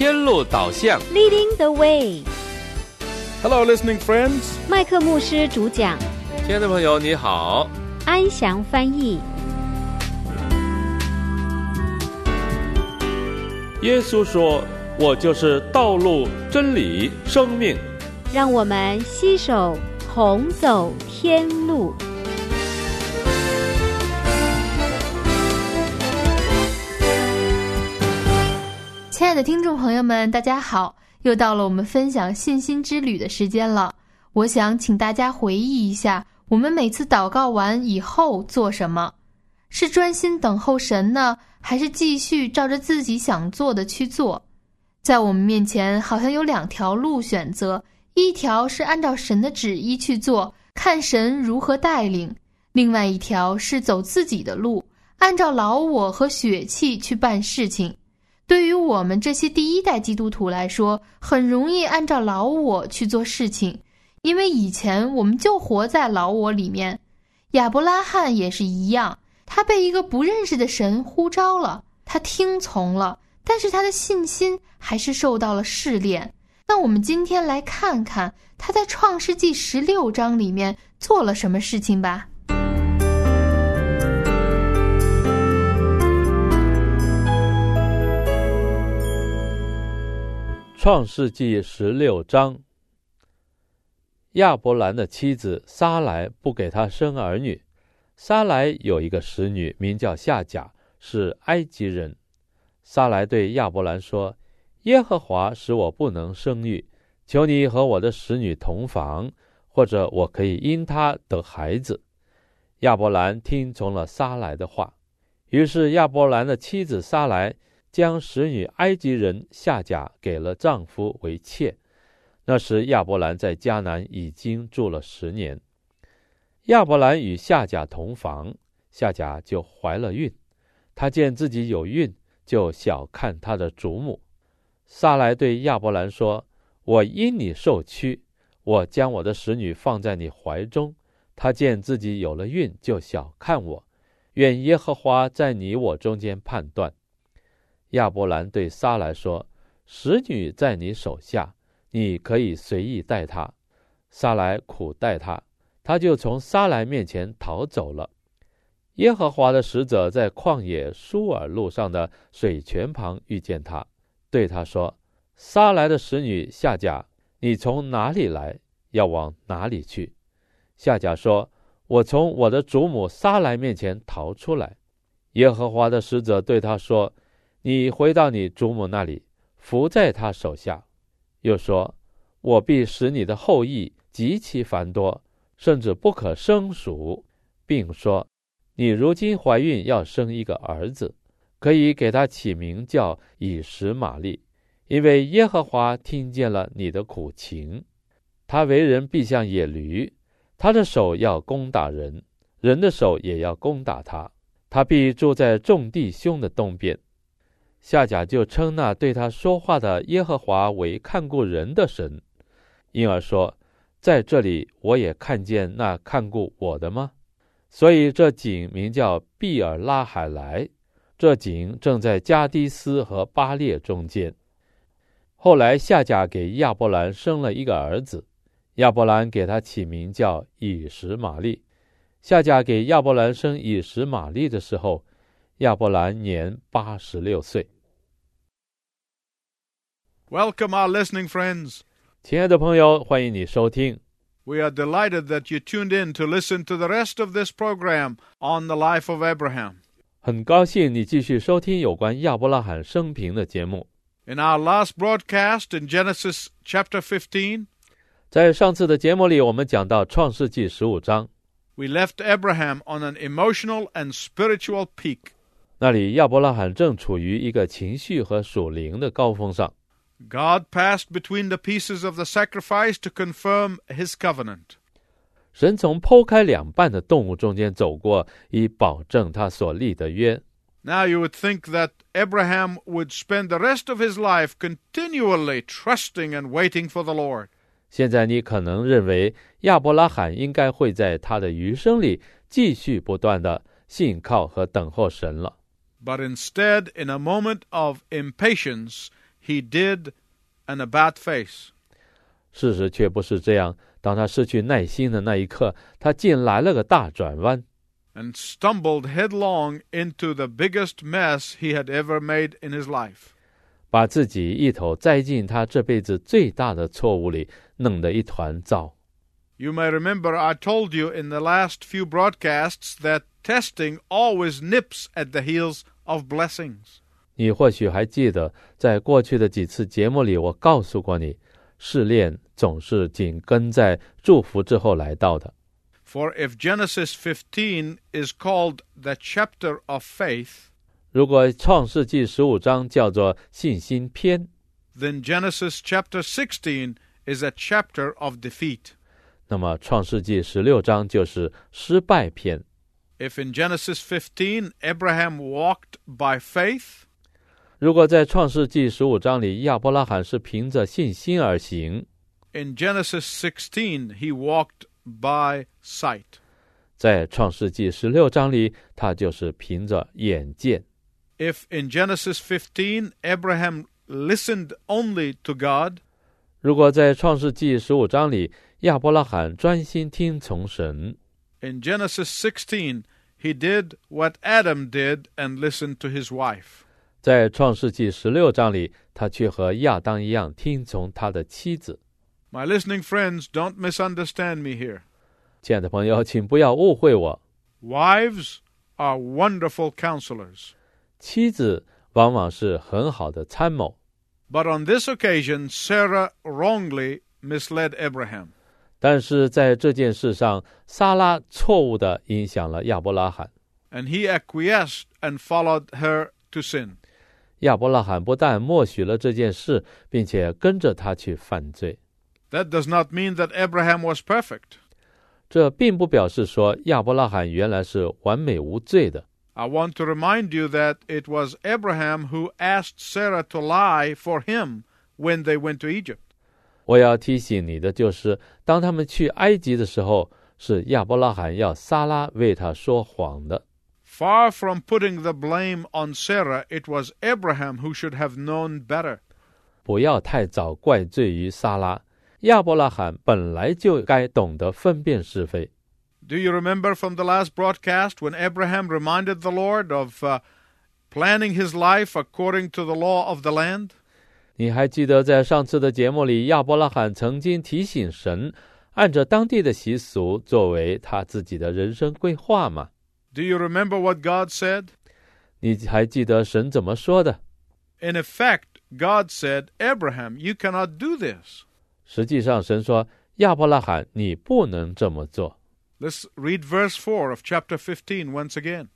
天路导向。Leading the way，Hello, listening friends. 麦克牧师主讲，亲爱的朋友，你好。安详翻译。耶稣说：“我就是道路、真理、生命。让我们携手同走天路。亲爱的听众朋友们，大家好！又到了我们分享信心之旅的时间了。我想请大家回忆一下，我们每次祷告完以后做什么？是专心等候神呢，还是继续照着自己想做的去做？在我们面前好像有两条路选择，一条是按照神的旨意去做，看神如何带领；另外一条是走自己的路，按照老我和血气去办事情。对于我们这些第一代基督徒来说，很容易按照老我去做事情，因为以前我们就活在老我里面。亚伯拉罕也是一样，他被一个不认识的神呼召了，他听从了，但是他的信心还是受到了试炼。那我们今天来看看他在创世纪十六章里面做了什么事情吧。创世纪十六章，亚伯兰的妻子撒来不给他生儿女。撒来有一个使女，名叫夏甲，是埃及人。撒来对亚伯兰说：“耶和华使我不能生育，求你和我的使女同房，或者我可以因她得孩子。”亚伯兰听从了撒来的话，于是亚伯兰的妻子撒来。将使女埃及人夏甲给了丈夫为妾。那时亚伯兰在迦南已经住了十年。亚伯兰与夏甲同房，夏甲就怀了孕。他见自己有孕，就小看他的主母。撒来对亚伯兰说：“我因你受屈，我将我的使女放在你怀中。他见自己有了孕，就小看我。愿耶和华在你我中间判断。”亚伯兰对撒来说：“使女在你手下，你可以随意待她。”撒来苦待她，他就从撒来面前逃走了。耶和华的使者在旷野舒尔路上的水泉旁遇见他，对他说：“撒来的使女夏甲，你从哪里来？要往哪里去？”夏甲说：“我从我的祖母撒来面前逃出来。”耶和华的使者对他说：你回到你祖母那里，伏在他手下，又说：“我必使你的后裔极其繁多，甚至不可胜数，并说，你如今怀孕要生一个儿子，可以给他起名叫以实玛利，因为耶和华听见了你的苦情。他为人必像野驴，他的手要攻打人，人的手也要攻打他。他必住在众弟兄的东边。”夏甲就称那对他说话的耶和华为看顾人的神，因而说：“在这里我也看见那看顾我的吗？”所以这井名叫毕尔拉海莱。这井正在加迪斯和巴列中间。后来夏甲给亚伯兰生了一个儿子，亚伯兰给他起名叫以实玛利。夏甲给亚伯兰生以实玛利的时候，亚伯兰年八十六岁。 Welcome, our listening friends. 亲爱的朋友，欢迎你收听。 We are delighted that you tuned in to listen to the rest of this program on the life of Abraham. 很高兴你继续收听有关亚伯拉罕生平的节目。 In our last broadcast in Genesis chapter 15, 在上次的节目里，我们讲到创世纪十五章， we left Abraham on an emotional and spiritual peak. 那里亚伯拉罕正处于一个情绪和属灵的高峰上。God passed between the pieces of the sacrifice to confirm his covenant. 神从剖开两半的动物中间走过，以保证他所立的约。Now you would think that Abraham would spend the rest of his life continually trusting and waiting for the Lord. 现在你可能认为亚伯拉罕应该会在他的余生里继续不断的信靠和等候神了。But instead, in a moment of impatience, he did and a bad face. 事实却不是这样。当他失去耐心的那一刻，他竟来了个大转弯， and stumbled headlong into the biggest mess he had ever made in his life. 把自己一头栽进他这辈子最大的错误里，弄得一团糟。 You may remember I told you in the last few broadcasts that testing always nips at the heels of blessings. 你或许还记得，在过去的几次节目里，我告诉过你，试炼总是紧跟在祝福之后来到的。 For if Genesis 15 is called the chapter of faith, 如果创世纪十五章叫做信心篇， then Genesis chapter 16 is a chapter of defeat. 那么创世纪十六章就是失败篇。 If in Genesis 15 Abraham walked by faith, 如果在创世纪十五章里，亚伯拉罕是凭着信心而行， in Genesis 16 he walked by sight. 在创世纪十六章里，他就是凭着眼见。 If in Genesis 15 Abraham listened only to God, 如果在创世纪十五章里， 亚伯拉罕专心听从神， in Genesis 16 he did what Adam did and listened to his wife. 在创世纪十六章里，他却和亚当一样听从他的妻子。 My listening friends, don't misunderstand me here. 亲爱的朋友，请不要误会我， Wives are wonderful counselors. 妻子往往是很好的参谋， But on this occasion, Sarah wrongly misled Abraham. 但是在这件事上，撒拉错误的影响了亚伯拉罕。 and he acquiesced and followed her to sin. 亚伯拉罕不但默许了这件事，并且跟着他去犯罪。 That does not mean that Abraham was perfect. 这并不表示说亚伯拉罕原来是完美无罪的。 I want to remind you that it was Abraham who asked Sarah to lie for him when they went to Egypt. 我要提醒你的就是，当他们去埃及的时候，是亚伯拉罕要撒拉为他说谎的。 Far from putting the blame on Sarah, it was Abraham who should have known better. 不要太早怪罪于撒拉。亚伯拉罕本来就该懂得分辨是非。 Do you remember from the last broadcast when Abraham reminded the Lord of uh, planning his life according to the law of the land? 你还记得在上次的节目里，亚伯拉罕曾经提醒神，按照当地的习俗作为他自己的人生规划吗？ Do you remember what God said? 你还记得神怎么说的？ In effect, God said, Abraham, you cannot do this. 实际上，神说：“亚伯拉罕，你不能这么做。 Let's read verse 4 of chapter 15 once again.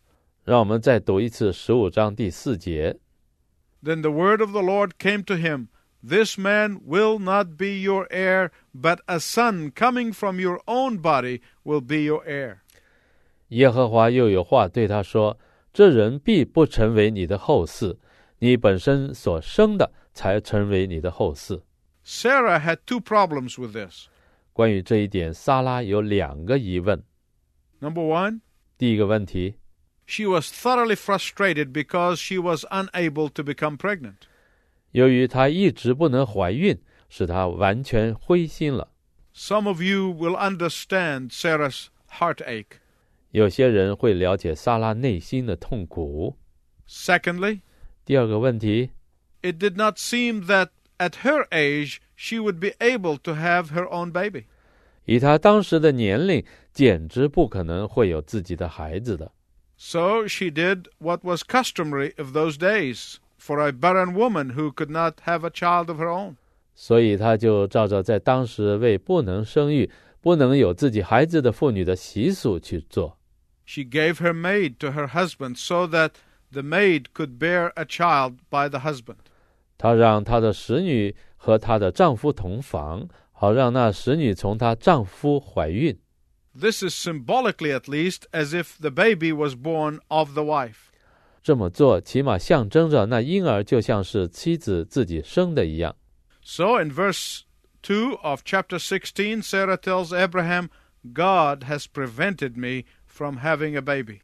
”让我们再读一次十五章第四节。 Then the word of the Lord came to him This man will not be your heir, but a son coming from your own body will be your heir. 耶和华又有话对他说：“这人必不成为你的后嗣，你本身所生的才成为你的后嗣。 Sarah had two problems with this. ”关于这一点，撒拉有两个疑问。 Number one, 第一个问题， she was thoroughly frustrated because she was unable to become pregnant. 由于她一直不能怀孕，使她完全灰心了。 Some of you will understand Sarah's heartache. 有些人会了解撒拉内心的痛苦。 Secondly, 第二个问题， it did not seem that at her age she would be able to have her own baby. 以她当时的年龄，简直不可能会有自己的孩子的。 So she did what was customary of those days for a barren woman who could not have a child of her own. 所以她就照着在当时为不能生育、不能有自己孩子的妇女的习俗去做。 She gave her maid to her husband so that the maid could bear a child by the husband. 她让她的使女和她的丈夫同房，好让那使女从她丈夫怀孕。 This is symbolically, at least, as if the baby was born of the wife. 这么做起码象征着那婴儿就像是妻子自己生的一样。 So in verse 2 of chapter 16, Sarah tells Abraham, God has prevented me from having a baby.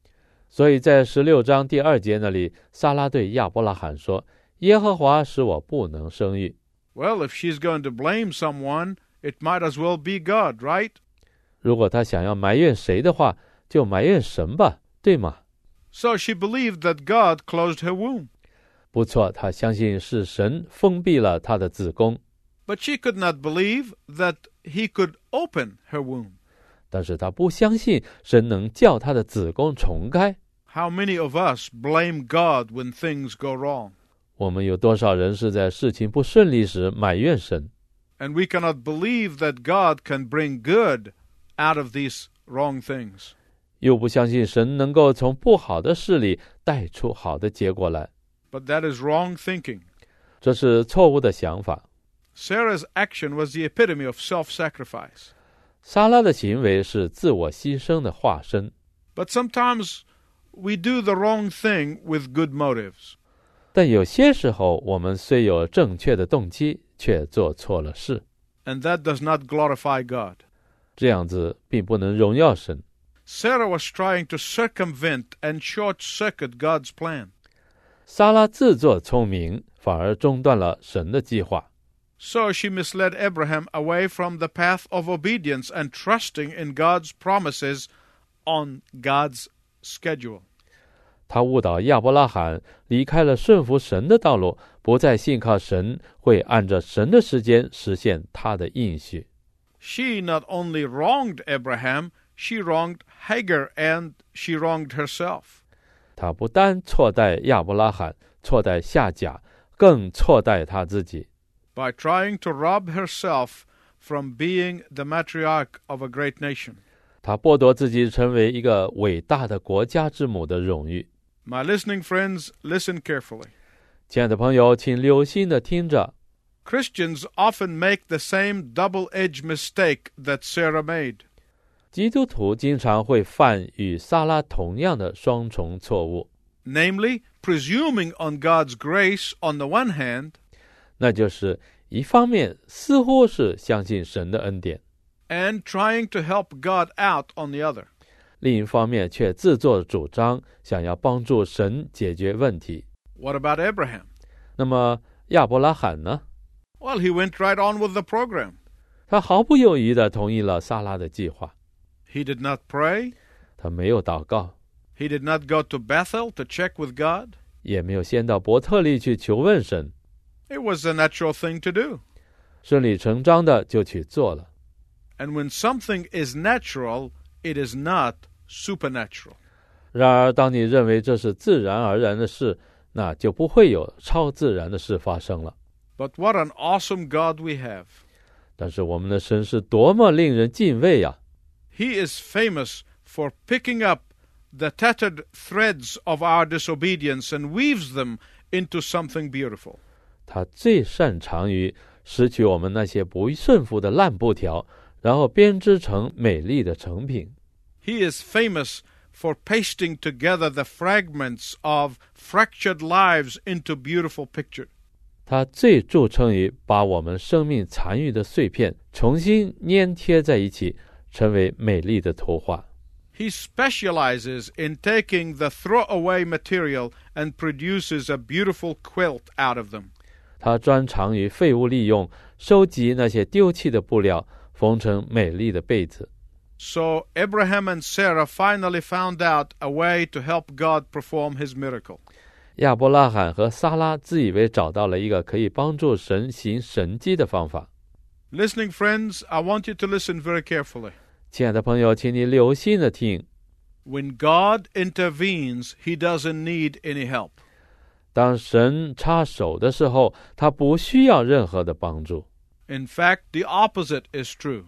所以在十六章第二节那里，撒拉对亚伯拉罕说：“ 耶和华使我不能生育。 Well, if she's going to blame someone, it might as well be God, right? 如果他想要埋怨谁的话，就埋怨神吧，对吗？ So she believed that God closed her womb. 不错，他相信是神封闭了他的子宫， But she could not believe that he could open her womb. 但是他不相信神能叫他的子宫重开。 How many of us blame God when things go wrong? 我们有多少人是在事情不顺利时埋怨神？ And we cannot believe that God can bring good out of these wrong things. 又不相信神能够从不好的事里带出好的结果来， But that is wrong thinking. 这是错误的想法。 Sarah's action was the epitome of self sacrifice. 莎拉的行为是自我牺牲的化身， But sometimes we do the wrong thing with good motives. 但有些时候我们虽有正确的动机，却做错了事， And that does not glorify God. 这样子并不能荣耀神。Sarah was trying to circumvent and short circuit God's plan. 莎拉自作聪明，反而中断了神的计划。So she misled Abraham away from the path of obedience and trusting in God's promises on God's schedule. 他误导亚伯拉罕离开了顺服神的道路，不再信靠神会按着神的时间实现他的应许。She not only wronged Abraham, she wronged Hagar and she wronged herself. 他不单错待亚伯拉罕，错待夏甲，更错待他自己。 by trying to rob herself from being the matriarch of a great nation. 他剥夺自己成为一个伟大的国家之母的荣誉。 My listening friends, listen carefully. 亲爱的朋友，请留心的听着。 Christians often make the same double edged mistake that Sarah made. 基督徒经常会犯与撒拉同样的双重错误， namely, presuming on God's grace on the one hand 那就是一方面似乎是相信神的恩典， and trying to help God out on the other. 另一方面却自作主张，想要帮助神解决问题。 What about Abraham? 那么亚伯拉罕呢？ Well, he went right on with the program. 他毫不犹豫地同意了撒拉的计划， He did not pray, 他没有祷告， he did not go to Bethel to check with God. 也没有先到伯特利去求问神， It was a natural thing to do. 顺理成章的就去做了。 And when something is natural, it is not supernatural. 然而，当你认为这是自然而然的事，那就不会有超自然的事发生了。 But what an awesome God we have. 但是我们的神是多么令人敬畏呀、 He is famous for picking up the tattered threads of our disobedience and weaves them into something beautiful. 他最擅长于拾取我们那些不顺服的烂布条，然后编织成美丽的成品。 He is famous for pasting together the fragments of fractured lives into beautiful picture. 他最着称于把我们生命残余的碎片重新粘贴在一起，成为美丽的图画。 He specializes in taking the throwaway material and produces a beautiful quilt out of them. 他专长于废物利用，收集那些丢弃的布料，缝成美丽的被子。 So Abraham and Sarah finally found out a way to help God perform his miracle. 亚伯拉罕和撒拉自以为找到了一个可以帮助神行神迹的方法。 Listening friends, I want you to listen very carefully. 亲爱的朋友，请你留心的听。 When God intervenes, he doesn't need any help. 当神插手的时候，他不需要任何的帮助。 In fact, the opposite is true.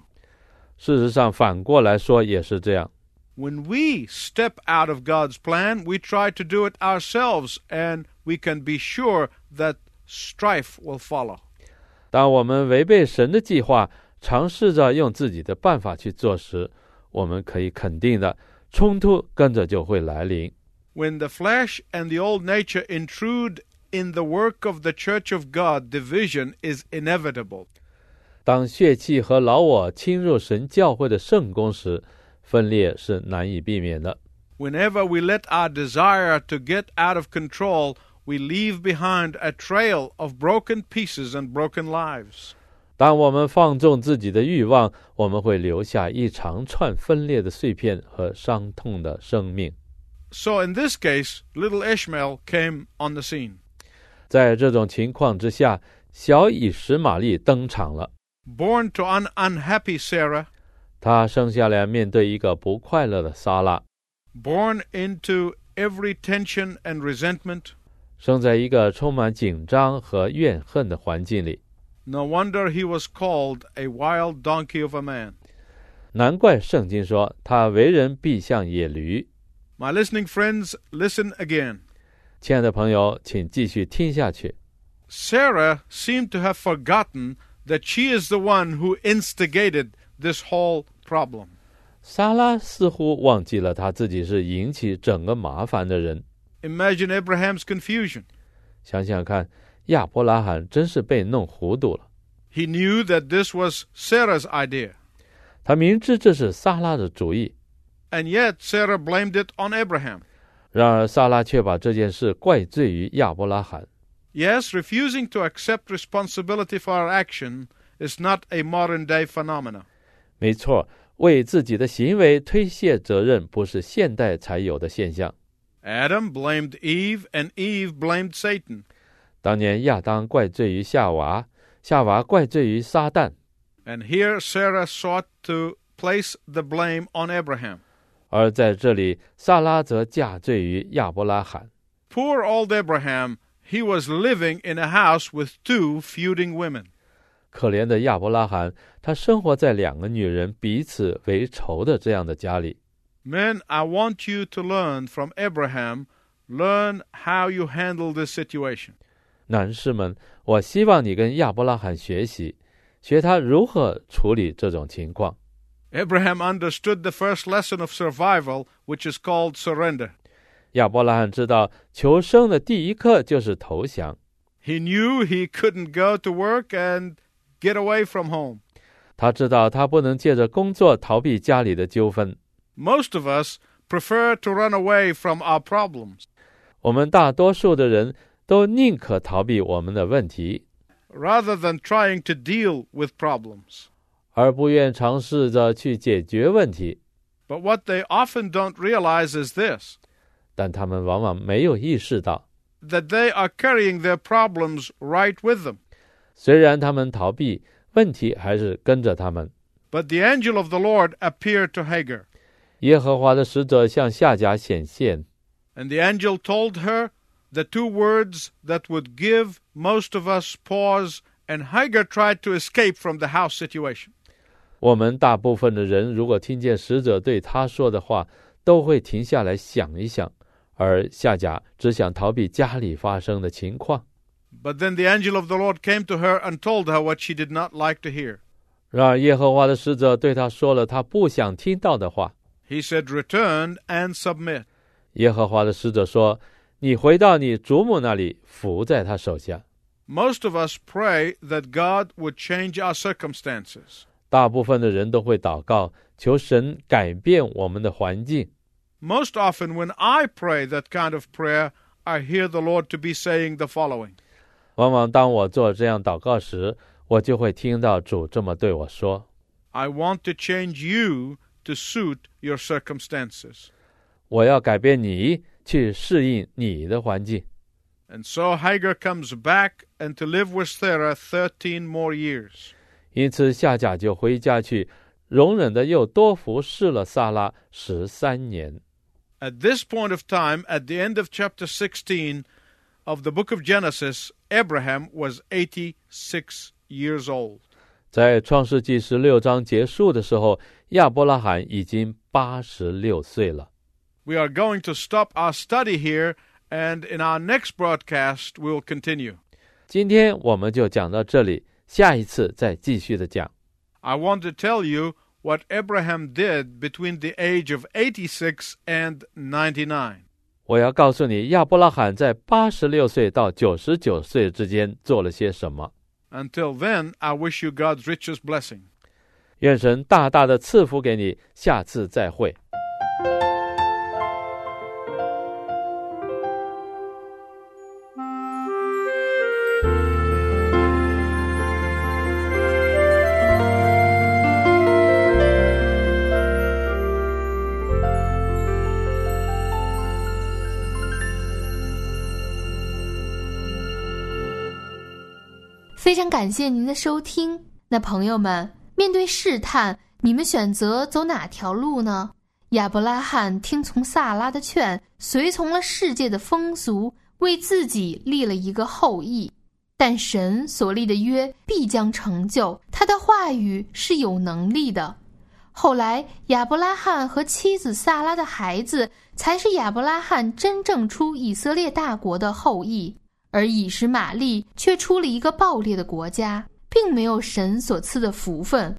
事实上，反过来说也是这样。 When we step out of God's plan, we try to do it ourselves, and we can be sure that strife will follow. 当我们违背神的计划，尝试着用自己的办法去做时，我们可以肯定的，冲突跟着就会来临。 When the flesh and the old nature intrude in the work of the church of God, division is inevitable. 当血气和老我侵入神教会的圣宫时， 分裂是难以避免的。 Whenever we let our desire to get out of control we leave behind a trail of broken pieces and broken lives. 当我们放纵自己的欲望，我们会留下一长串分裂的碎片和伤痛的生命。 So in this case, little Ishmael came on the scene. 在这种情况之下，小以实玛利登场了。 Born to an unhappy Sarah, 他生下来面对一个不快乐的撒拉， born into every tension and resentment. 生在一个充满紧张和怨恨的环境里。 No wonder he was called a wild donkey of a man. 难怪圣经说他为人必像野驴。 My listening friends, listen again. 亲爱的朋友，请继续听下去。 Sarah seemed to have forgotten that she is the one who instigated this whole problem. 撒拉似乎忘记了他自己是引起整个麻烦的人。 Imagine Abraham's confusion. 想想看，亚伯拉罕真是被弄糊涂了。 He knew that this was Sarah's idea, 他明知这是撒拉的主意， and yet Sarah blamed it on Abraham. 然而撒拉却把这件事怪罪于亚伯拉罕。 Yes, refusing to accept responsibility for our action is not a modern day phenomenon. 没错，为自己的行为推卸责任不是现代才有的现象。 Adam blamed Eve, and Eve blamed Satan. 当年亚当怪罪于夏娃，夏娃怪罪于撒旦， And here Sarah sought to place the blame on Abraham. 而在这里，撒拉则嫁罪于亚伯拉罕。 Poor old Abraham, he was living in a house with two feuding women. 可怜的亚伯拉罕，他生活在两个女人彼此为仇的这样的家里。 Men, I want you to learn from Abraham, learn how you handle this situation. 男士们，我希望你跟亚伯拉罕学习，学他如何处理这种情况。 Abraham understood the first lesson of survival, which is called surrender. 亚伯拉罕知道求生的第一课就是投降。 He knew he couldn't go to work and get away from home. 他知道他不能借着工作逃避家里的纠纷。 Most of us prefer to run away from our problems 我们大多数的人都宁可逃避我们的问题， rather than trying to deal with problems. 而不愿尝试着去解决问题。 But what they often don't realize is this 但他们往往没有意识到， that they are carrying their problems right with them. 虽然他们逃避，问题还是跟着他们。But the angel of the Lord appeared to Hagar, 耶和华的使者向夏甲显现，and the angel told her the two words that would give most of us pause, and Hagar tried to escape from the house situation. 我们大部分的人如果听见使者对他说的话，都会停下来想一想，而夏甲只想逃避家里发生的情况。But then the angel of the Lord came to her and told her what she did not like to hear. 然而耶和华的使者对他说了他不想听到的话。He said, "Return and submit." 耶和华的使者说：“你回到你主母那里，服在他手下。” Most of us pray that God would change our circumstances. 大部分的人都会祷告，求神改变我们的环境。Most often, when I pray that kind of prayer, I hear the Lord to be saying the following. 往往当我做这样祷告时，我就会听到主这么对我说 I want to change you to suit your circumstances.：“ 我要改变你，去适应你的环境。 And so Hagar comes back and to live with Sarah 13 more years. ”因此，夏甲就回家去，容忍的又多服侍了撒拉十三年。 At this point of time, at the end of chapter 16 of the book of Genesis, Abraham was 86 years old. 在创世纪十六章结束的时候，亚伯拉罕已经八十六岁了。 We are going to stop our study here, and in our next broadcast, we will continue. 今天我们就讲到这里，下一次再继续的讲。 I want to tell you what Abraham did between the age of 86 and 99. 我要告诉你，亚伯拉罕在八十六岁到九十九岁之间做了些什么。Until then, I wish you God's richest blessing. 愿神大大的赐福给你，下次再会。非常感谢您的收听。那朋友们，面对试探，你们选择走哪条路呢？亚伯拉罕听从萨拉的劝，随从了世界的风俗，为自己立了一个后裔。但神所立的约必将成就，他的话语是有能力的。后来，亚伯拉罕和妻子萨拉的孩子，才是亚伯拉罕真正出以色列大国的后裔。而以实玛利却出了一个暴烈的国家，并没有神所赐的福分。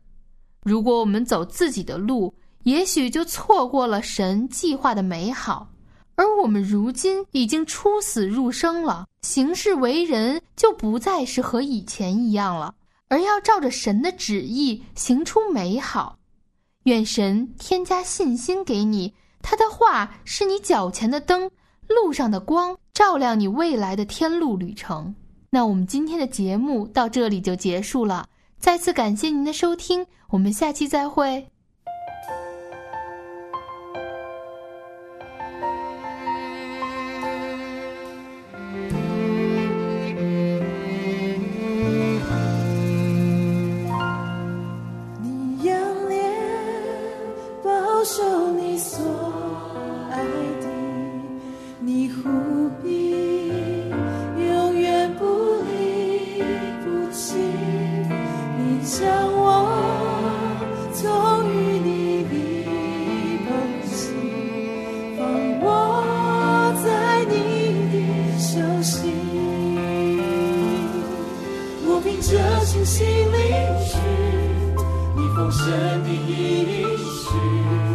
如果我们走自己的路，也许就错过了神计划的美好。而我们如今已经出死入生了，行事为人就不再是和以前一样了，而要照着神的旨意行出美好。愿神添加信心给你，他的话是你脚前的灯，路上的光。照亮你未来的天路旅程。那我们今天的节目到这里就结束了，再次感谢您的收听，我们下期再会。精心凝蓄，你丰神的遗绪。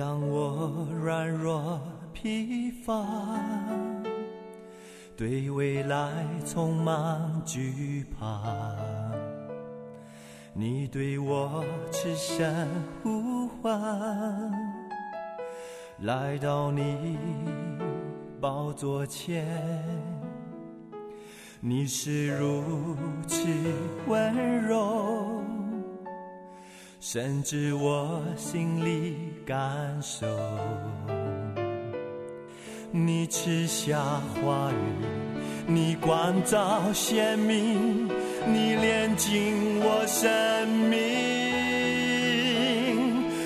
当我软弱疲乏，对未来充满惧怕，你对我痴声呼唤，来到你宝座前，你是如此温柔。甚至我心里感受，你赐下话语，你光照鲜明，你炼尽我生命。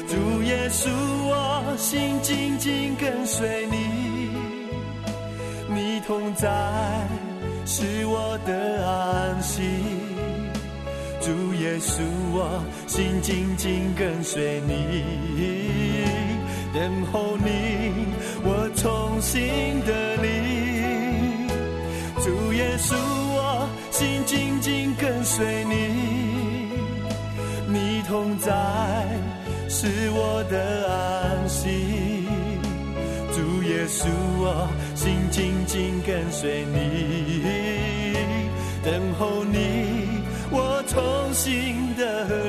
主耶稣，我心紧紧跟随你，你同在是我的安息。主耶稣，我心紧紧跟随你，等候你，我重新的你。主耶稣，我心紧紧跟随你，你同在是我的安息。主耶稣，我心紧紧跟随你，等候你。同行的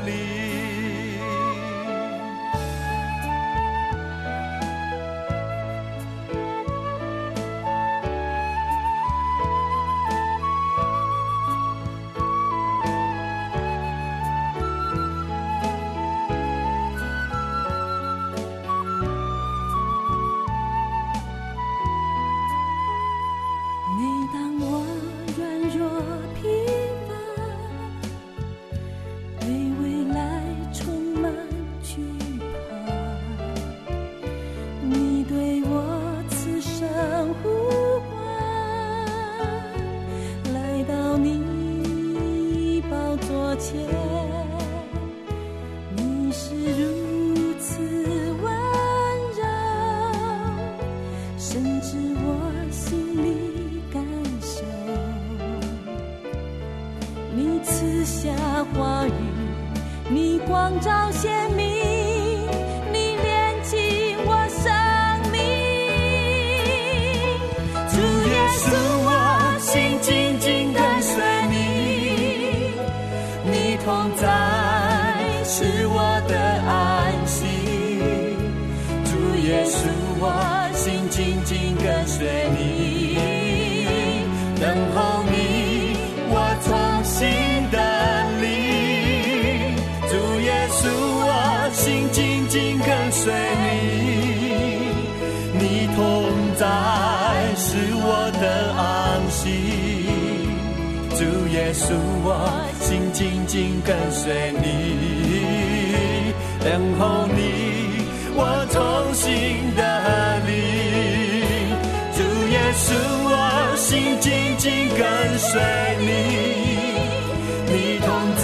紧紧跟随你，等候你，我衷心的你。主耶稣，我心紧紧跟随你，你同在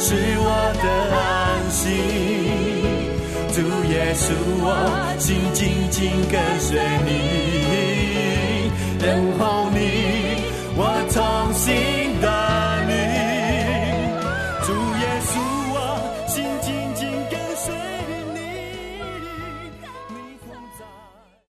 是我的安息。主耶稣，我心紧紧跟随你，等候，